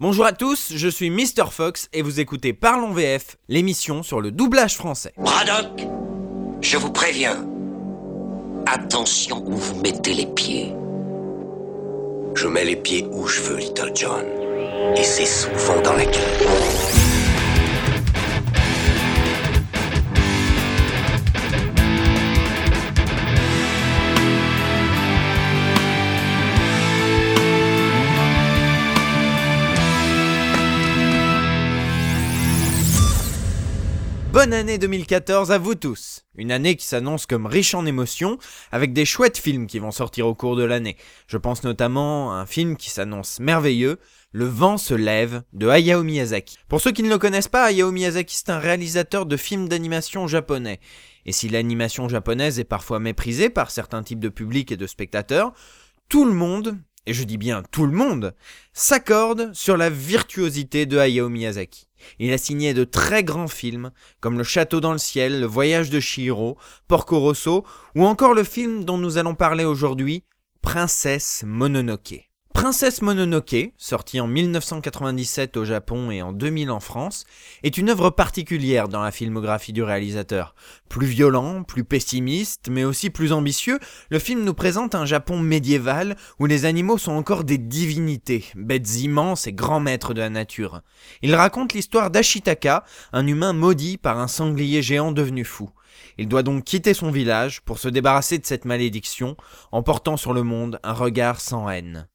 Bonjour à tous, je suis Mr. Fox et vous écoutez Parlons VF, l'émission sur le doublage français. Braddock, je vous préviens. Attention où vous mettez les pieds. Je mets les pieds où je veux, Little John. Et c'est souvent dans la gueule. Bonne année 2014 à vous tous Une année qui s'annonce comme riche en émotions, avec des chouettes films qui vont sortir au cours de l'année. Je pense notamment à un film qui s'annonce merveilleux, Le vent se lève, de Hayao Miyazaki. Pour ceux qui ne le connaissent pas, Hayao Miyazaki c'est un réalisateur de films d'animation japonais. Et si l'animation japonaise est parfois méprisée par certains types de publics et de spectateurs, tout le monde, et je dis bien tout le monde, s'accorde sur la virtuosité de Hayao Miyazaki. Il a signé de très grands films, comme Le Château dans le ciel, Le Voyage de Chihiro, Porco Rosso, ou encore le film dont nous allons parler aujourd'hui, Princesse Mononoke. Princesse Mononoke, sortie en 1997 au Japon et en 2000 en France, est une œuvre particulière dans la filmographie du réalisateur. Plus violent, plus pessimiste, mais aussi plus ambitieux, le film nous présente un Japon médiéval où les animaux sont encore des divinités, bêtes immenses et grands maîtres de la nature. Il raconte l'histoire d'Ashitaka, un humain maudit par un sanglier géant devenu fou. Il doit donc quitter son village pour se débarrasser de cette malédiction, en portant sur le monde un regard sans haine.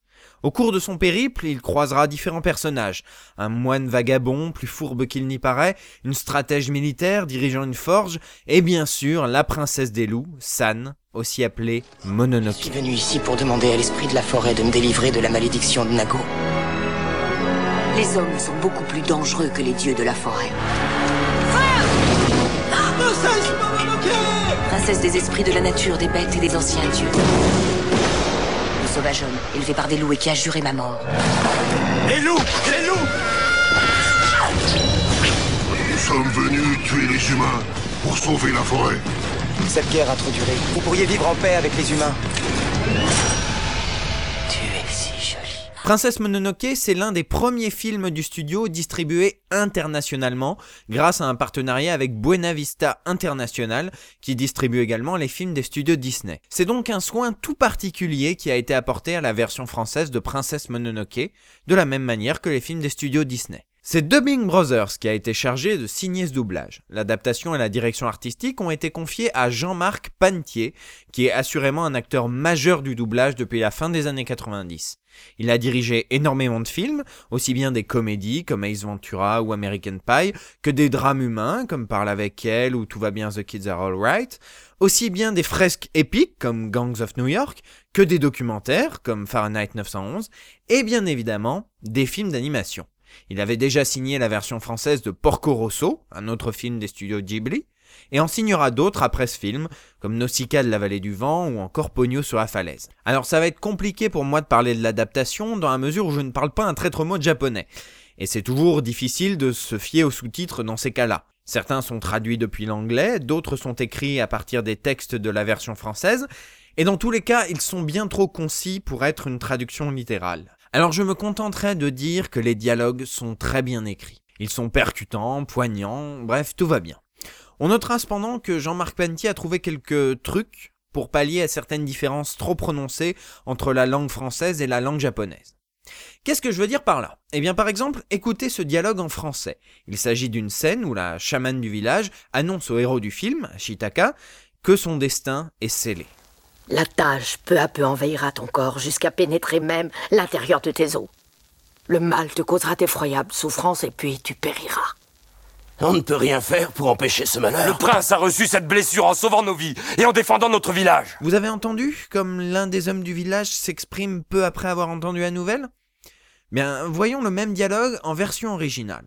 Au cours de son périple, il croisera différents personnages. Un moine vagabond, plus fourbe qu'il n'y paraît, une stratège militaire dirigeant une forge, et bien sûr la princesse des loups, San, aussi appelée Mononoke. Je suis venu ici pour demander à l'esprit de la forêt de me délivrer de la malédiction de Nago. Les hommes sont beaucoup plus dangereux que les dieux de la forêt. Princesse des esprits de la nature, des bêtes et des anciens dieux sauvage homme, élevé par des loups et qui a juré ma mort. Les loups Les loups Nous sommes venus tuer les humains pour sauver la forêt. Cette guerre a trop duré. Vous pourriez vivre en paix avec les humains. Princesse Mononoke, c'est l'un des premiers films du studio distribués internationalement grâce à un partenariat avec Buena Vista International qui distribue également les films des studios Disney. C'est donc un soin tout particulier qui a été apporté à la version française de Princesse Mononoke, de la même manière que les films des studios Disney. C'est Dubbing Brothers qui a été chargé de signer ce doublage. L'adaptation et la direction artistique ont été confiées à Jean-Marc Pantier, qui est assurément un acteur majeur du doublage depuis la fin des années 90. Il a dirigé énormément de films, aussi bien des comédies comme Ace Ventura ou American Pie, que des drames humains comme Parle avec elle ou Tout va bien, The Kids Are Alright, aussi bien des fresques épiques comme Gangs of New York, que des documentaires comme Fahrenheit 911, et bien évidemment des films d'animation. Il avait déjà signé la version française de Porco Rosso, un autre film des studios Ghibli, et en signera d'autres après ce film, comme Nausicaa de la vallée du vent ou encore Pogno sur la falaise. Alors ça va être compliqué pour moi de parler de l'adaptation dans la mesure où je ne parle pas un traître mot de japonais. Et c'est toujours difficile de se fier aux sous-titres dans ces cas-là. Certains sont traduits depuis l'anglais, d'autres sont écrits à partir des textes de la version française, et dans tous les cas, ils sont bien trop concis pour être une traduction littérale. Alors je me contenterai de dire que les dialogues sont très bien écrits. Ils sont percutants, poignants, bref, tout va bien. On notera cependant que Jean-Marc Pentier a trouvé quelques trucs pour pallier à certaines différences trop prononcées entre la langue française et la langue japonaise. Qu'est-ce que je veux dire par là? Eh bien par exemple, écoutez ce dialogue en français. Il s'agit d'une scène où la chamane du village annonce au héros du film, Shitaka, que son destin est scellé. La tâche peu à peu envahira ton corps jusqu'à pénétrer même l'intérieur de tes os. Le mal te causera d'effroyables souffrances et puis tu périras. On ne peut rien faire pour empêcher ce malheur. Le prince a reçu cette blessure en sauvant nos vies et en défendant notre village. Vous avez entendu comme l'un des hommes du village s'exprime peu après avoir entendu la nouvelle? Bien, voyons le même dialogue en version originale.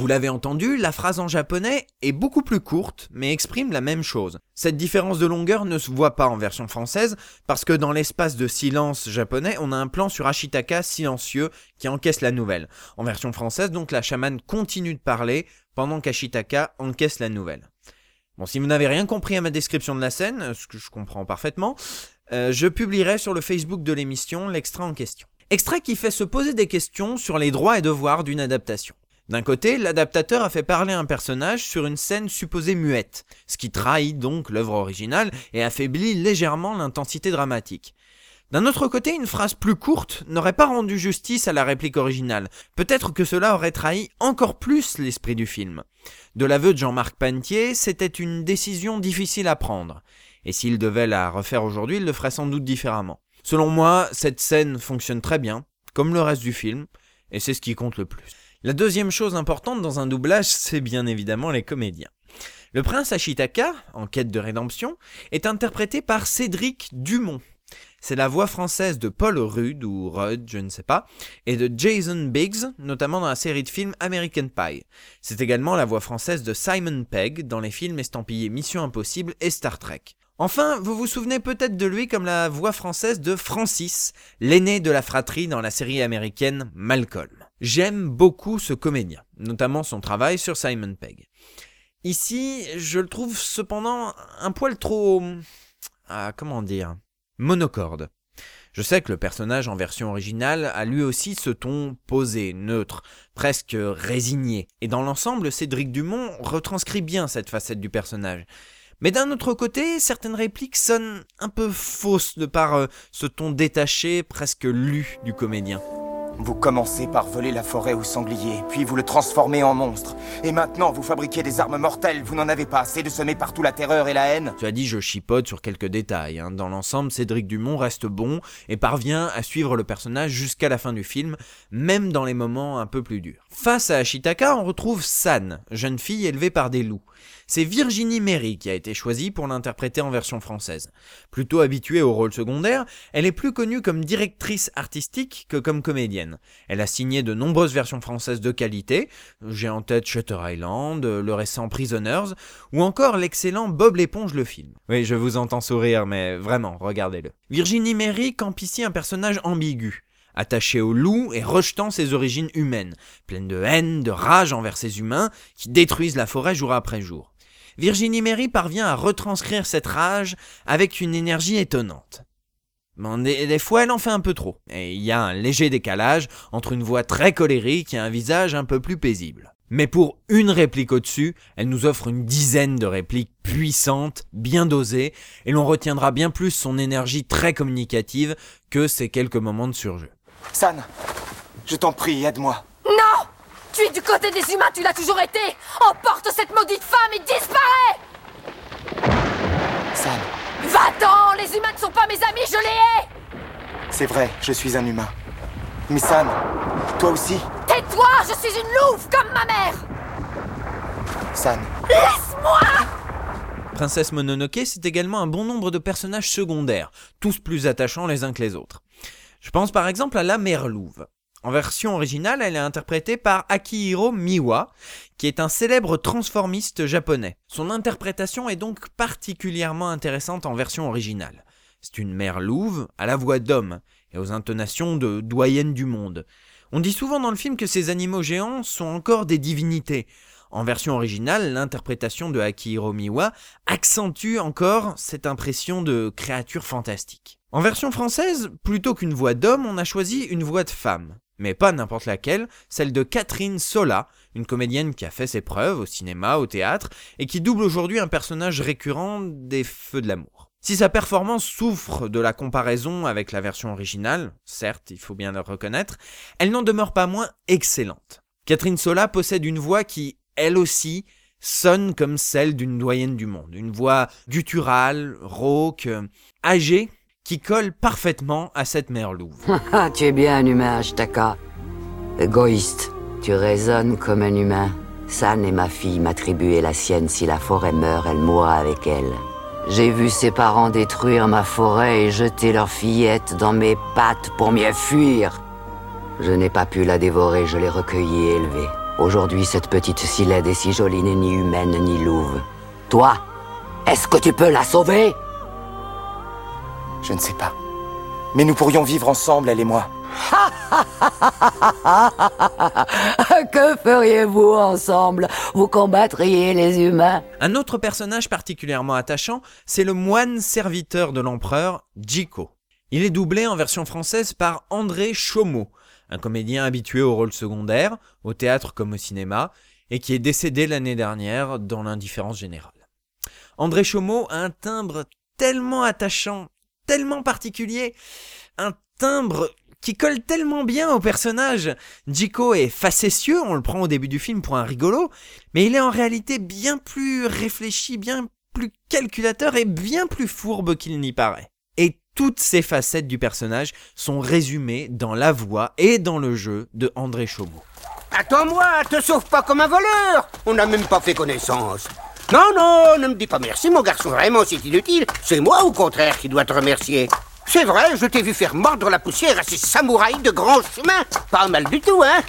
Vous l'avez entendu, la phrase en japonais est beaucoup plus courte, mais exprime la même chose. Cette différence de longueur ne se voit pas en version française, parce que dans l'espace de silence japonais, on a un plan sur Ashitaka silencieux qui encaisse la nouvelle. En version française, donc, la chamane continue de parler pendant qu'Ashitaka encaisse la nouvelle. Bon, si vous n'avez rien compris à ma description de la scène, ce que je comprends parfaitement, euh, je publierai sur le Facebook de l'émission l'extrait en question. Extrait qui fait se poser des questions sur les droits et devoirs d'une adaptation. D'un côté, l'adaptateur a fait parler un personnage sur une scène supposée muette, ce qui trahit donc l'œuvre originale et affaiblit légèrement l'intensité dramatique. D'un autre côté, une phrase plus courte n'aurait pas rendu justice à la réplique originale. Peut-être que cela aurait trahi encore plus l'esprit du film. De l'aveu de Jean-Marc Pantier, c'était une décision difficile à prendre. Et s'il devait la refaire aujourd'hui, il le ferait sans doute différemment. Selon moi, cette scène fonctionne très bien, comme le reste du film, et c'est ce qui compte le plus. La deuxième chose importante dans un doublage, c'est bien évidemment les comédiens. Le prince Ashitaka, en quête de rédemption, est interprété par Cédric Dumont. C'est la voix française de Paul Rudd, ou Rudd, je ne sais pas, et de Jason Biggs, notamment dans la série de films American Pie. C'est également la voix française de Simon Pegg dans les films estampillés Mission Impossible et Star Trek. Enfin, vous vous souvenez peut-être de lui comme la voix française de Francis, l'aîné de la fratrie dans la série américaine Malcolm. J'aime beaucoup ce comédien, notamment son travail sur Simon Pegg. Ici, je le trouve cependant un poil trop... Ah, comment dire Monocorde. Je sais que le personnage en version originale a lui aussi ce ton posé, neutre, presque résigné. Et dans l'ensemble, Cédric Dumont retranscrit bien cette facette du personnage. Mais d'un autre côté, certaines répliques sonnent un peu fausses de par euh, ce ton détaché, presque lu du comédien. Vous commencez par voler la forêt au sanglier, puis vous le transformez en monstre. Et maintenant, vous fabriquez des armes mortelles. Vous n'en avez pas assez de semer partout la terreur et la haine Tu as dit je chipote sur quelques détails. Hein. Dans l'ensemble, Cédric Dumont reste bon et parvient à suivre le personnage jusqu'à la fin du film, même dans les moments un peu plus durs. Face à Ashitaka, on retrouve San, jeune fille élevée par des loups. C'est Virginie Méry qui a été choisie pour l'interpréter en version française. Plutôt habituée au rôle secondaire, elle est plus connue comme directrice artistique que comme comédienne. Elle a signé de nombreuses versions françaises de qualité, j'ai en tête Shutter Island, le récent Prisoners, ou encore l'excellent Bob l'éponge le film. Oui, je vous entends sourire, mais vraiment, regardez-le. Virginie Méry campe ici un personnage ambigu attaché au loup et rejetant ses origines humaines, pleine de haine, de rage envers ces humains qui détruisent la forêt jour après jour. Virginie Méry parvient à retranscrire cette rage avec une énergie étonnante. Mais des fois, elle en fait un peu trop, et il y a un léger décalage entre une voix très colérique et un visage un peu plus paisible. Mais pour une réplique au-dessus, elle nous offre une dizaine de répliques puissantes, bien dosées, et l'on retiendra bien plus son énergie très communicative que ses quelques moments de surjeu. San, je t'en prie, aide-moi. Non Tu es du côté des humains, tu l'as toujours été Emporte cette maudite femme et disparais San. Va-t'en Les humains ne sont pas mes amis, je les hais C'est vrai, je suis un humain. Mais San, toi aussi Tais-toi Je suis une louve comme ma mère San. Laisse-moi Princesse Mononoke, c'est également un bon nombre de personnages secondaires, tous plus attachants les uns que les autres. Je pense par exemple à la mère louve. En version originale, elle est interprétée par Akihiro Miwa, qui est un célèbre transformiste japonais. Son interprétation est donc particulièrement intéressante en version originale. C'est une mère louve à la voix d'homme et aux intonations de doyenne du monde. On dit souvent dans le film que ces animaux géants sont encore des divinités. En version originale, l'interprétation de Akihiro Miwa accentue encore cette impression de créature fantastique. En version française, plutôt qu'une voix d'homme, on a choisi une voix de femme. Mais pas n'importe laquelle, celle de Catherine Sola, une comédienne qui a fait ses preuves au cinéma, au théâtre, et qui double aujourd'hui un personnage récurrent des Feux de l'amour. Si sa performance souffre de la comparaison avec la version originale, certes, il faut bien le reconnaître, elle n'en demeure pas moins excellente. Catherine Sola possède une voix qui, elle aussi, sonne comme celle d'une doyenne du monde. Une voix gutturale, rauque, âgée, qui colle parfaitement à cette mère louve. Ah, tu es bien un humain, Ashtaka. Égoïste, tu raisonnes comme un humain. San et ma fille m'attribuaient la sienne. Si la forêt meurt, elle mourra avec elle. J'ai vu ses parents détruire ma forêt et jeter leur fillette dans mes pattes pour m'y fuir. Je n'ai pas pu la dévorer, je l'ai recueillie et élevée. Aujourd'hui, cette petite Silède est si jolie, n'est ni humaine ni louve. Toi, est-ce que tu peux la sauver? Je ne sais pas. Mais nous pourrions vivre ensemble, elle et moi. que feriez-vous ensemble? Vous combattriez les humains? Un autre personnage particulièrement attachant, c'est le moine serviteur de l'empereur, Jiko. Il est doublé en version française par André Chaumeau, un comédien habitué au rôle secondaire, au théâtre comme au cinéma, et qui est décédé l'année dernière dans l'indifférence générale. André Chaumeau a un timbre tellement attachant, tellement particulier, un timbre qui colle tellement bien au personnage. Jiko est facétieux, on le prend au début du film pour un rigolo, mais il est en réalité bien plus réfléchi, bien plus calculateur et bien plus fourbe qu'il n'y paraît. Et toutes ces facettes du personnage sont résumées dans la voix et dans le jeu de André Chaumeau. Attends-moi, te sauve pas comme un voleur On n'a même pas fait connaissance. Non, non, ne me dis pas merci, mon garçon, vraiment, c'est inutile. C'est moi, au contraire, qui dois te remercier. C'est vrai, je t'ai vu faire mordre la poussière à ces samouraïs de grand chemin. Pas mal du tout, hein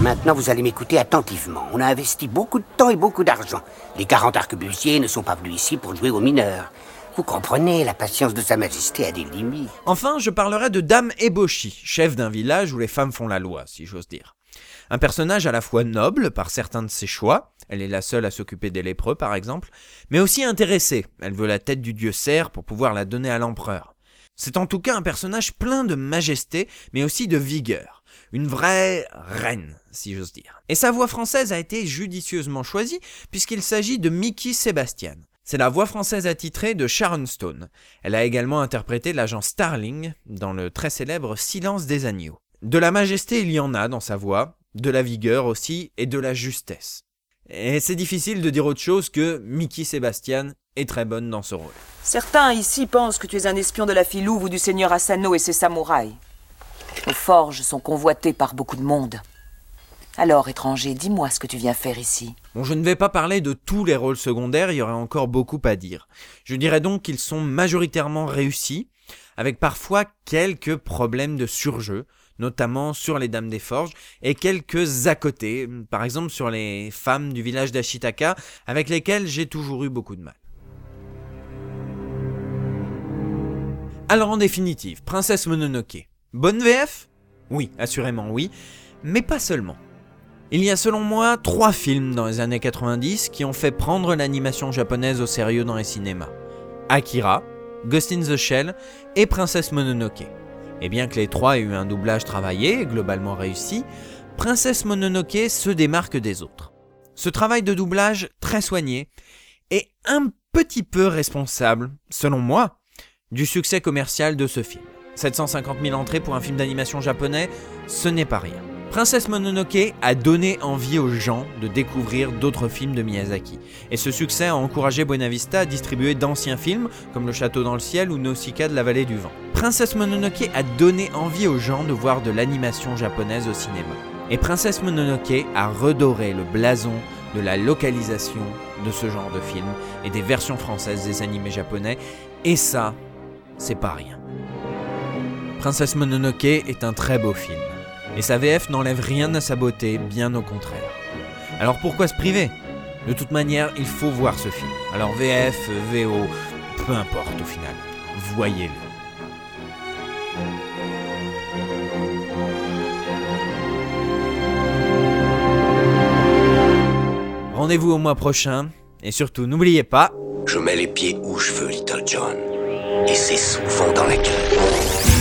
Maintenant, vous allez m'écouter attentivement. On a investi beaucoup de temps et beaucoup d'argent. Les 40 arquebusiers ne sont pas venus ici pour jouer aux mineurs. Vous comprenez, la patience de Sa Majesté a des limites. Enfin, je parlerai de Dame Eboshi, chef d'un village où les femmes font la loi, si j'ose dire. Un personnage à la fois noble par certains de ses choix, elle est la seule à s'occuper des lépreux par exemple, mais aussi intéressée, elle veut la tête du dieu cerf pour pouvoir la donner à l'empereur. C'est en tout cas un personnage plein de majesté, mais aussi de vigueur. Une vraie reine, si j'ose dire. Et sa voix française a été judicieusement choisie, puisqu'il s'agit de Mickey Sebastian. C'est la voix française attitrée de Sharon Stone. Elle a également interprété l'agent Starling dans le très célèbre Silence des agneaux. De la majesté, il y en a dans sa voix, de la vigueur aussi, et de la justesse. Et c'est difficile de dire autre chose que Mickey Sebastian est très bonne dans ce rôle. Certains ici pensent que tu es un espion de la Filouve ou du seigneur Asano et ses samouraïs. Nos forges sont convoitées par beaucoup de monde. Alors, étranger, dis-moi ce que tu viens faire ici. Bon, je ne vais pas parler de tous les rôles secondaires, il y aurait encore beaucoup à dire. Je dirais donc qu'ils sont majoritairement réussis, avec parfois quelques problèmes de surjeu, notamment sur les Dames des Forges, et quelques à côté, par exemple sur les femmes du village d'Ashitaka, avec lesquelles j'ai toujours eu beaucoup de mal. Alors en définitive, Princesse Mononoke. Bonne VF Oui, assurément oui, mais pas seulement. Il y a selon moi trois films dans les années 90 qui ont fait prendre l'animation japonaise au sérieux dans les cinémas. Akira, Ghost in the Shell et Princesse Mononoke. Et bien que les trois aient eu un doublage travaillé globalement réussi, Princesse Mononoke se démarque des autres. Ce travail de doublage très soigné est un petit peu responsable, selon moi, du succès commercial de ce film. 750 000 entrées pour un film d'animation japonais, ce n'est pas rien. Princesse Mononoke a donné envie aux gens de découvrir d'autres films de Miyazaki. Et ce succès a encouragé Buena Vista à distribuer d'anciens films comme Le Château dans le ciel ou Nausicaa de la vallée du vent. Princesse Mononoke a donné envie aux gens de voir de l'animation japonaise au cinéma. Et Princesse Mononoke a redoré le blason de la localisation de ce genre de film et des versions françaises des animés japonais. Et ça, c'est pas rien. Princesse Mononoke est un très beau film. Et sa VF n'enlève rien à sa beauté, bien au contraire. Alors pourquoi se priver? De toute manière, il faut voir ce film. Alors VF, VO, peu importe au final. Voyez-le. Rendez-vous au mois prochain. Et surtout, n'oubliez pas... Je mets les pieds où je veux, Little John. Et c'est souvent dans la gueule.